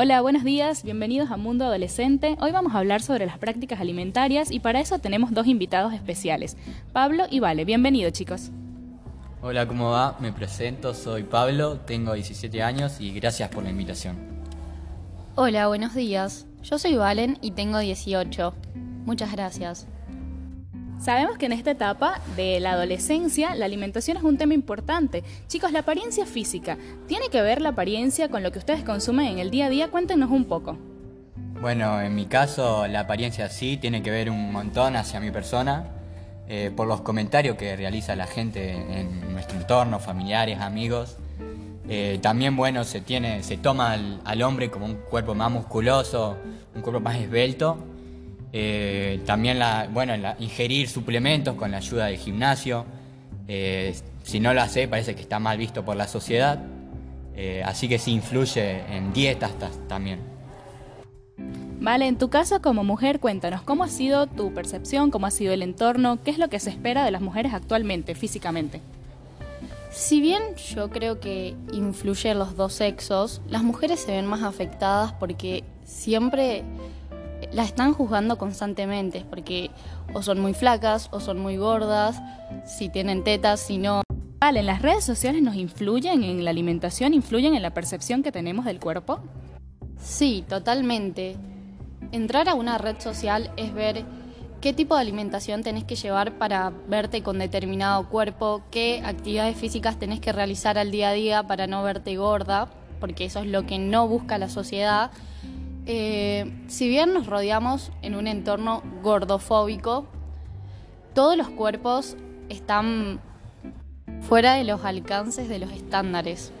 Hola, buenos días, bienvenidos a Mundo Adolescente. Hoy vamos a hablar sobre las prácticas alimentarias y para eso tenemos dos invitados especiales, Pablo y Vale. Bienvenidos chicos. Hola, ¿cómo va? Me presento, soy Pablo, tengo 17 años y gracias por la invitación. Hola, buenos días. Yo soy Valen y tengo 18. Muchas gracias. Sabemos que en esta etapa de la adolescencia la alimentación es un tema importante. Chicos, la apariencia física, ¿tiene que ver la apariencia con lo que ustedes consumen en el día a día? Cuéntenos un poco. Bueno, en mi caso la apariencia sí tiene que ver un montón hacia mi persona, eh, por los comentarios que realiza la gente en nuestro entorno, familiares, amigos. Eh, también, bueno, se, tiene, se toma al hombre como un cuerpo más musculoso, un cuerpo más esbelto eh, también la, bueno, ingerir suplementos con la ayuda del gimnasio. Eh, si no lo hace, parece que está mal visto por la sociedad. Eh, así que sí influye en dietas también. Vale, en tu caso como mujer, cuéntanos, ¿cómo ha sido tu percepción? ¿Cómo ha sido el entorno? ¿Qué es lo que se espera de las mujeres actualmente, físicamente? Si bien yo creo que influye los dos sexos, las mujeres se ven más afectadas porque siempre la están juzgando constantemente, porque o son muy flacas o son muy gordas, si tienen tetas, si no. Vale, ¿las redes sociales nos influyen en la alimentación, influyen en la percepción que tenemos del cuerpo? Sí, totalmente. Entrar a una red social es ver qué tipo de alimentación tenés que llevar para verte con determinado cuerpo, qué actividades físicas tenés que realizar al día a día para no verte gorda, porque eso es lo que no busca la sociedad. Eh, si bien nos rodeamos en un entorno gordofóbico, todos los cuerpos están fuera de los alcances de los estándares.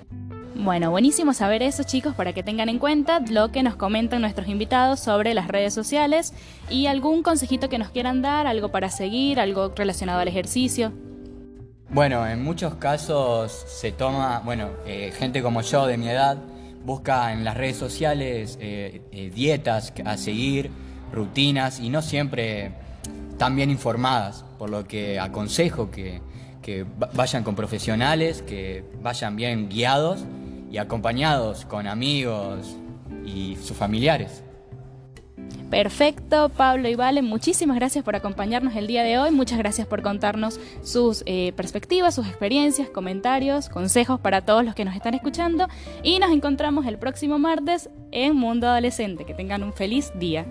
Bueno, buenísimo saber eso chicos para que tengan en cuenta lo que nos comentan nuestros invitados sobre las redes sociales y algún consejito que nos quieran dar, algo para seguir, algo relacionado al ejercicio. Bueno, en muchos casos se toma, bueno, eh, gente como yo de mi edad, busca en las redes sociales eh, eh, dietas a seguir, rutinas y no siempre tan bien informadas, por lo que aconsejo que, que vayan con profesionales, que vayan bien guiados y acompañados con amigos y sus familiares. Perfecto, Pablo y Vale, muchísimas gracias por acompañarnos el día de hoy, muchas gracias por contarnos sus eh, perspectivas, sus experiencias, comentarios, consejos para todos los que nos están escuchando y nos encontramos el próximo martes en Mundo Adolescente. Que tengan un feliz día.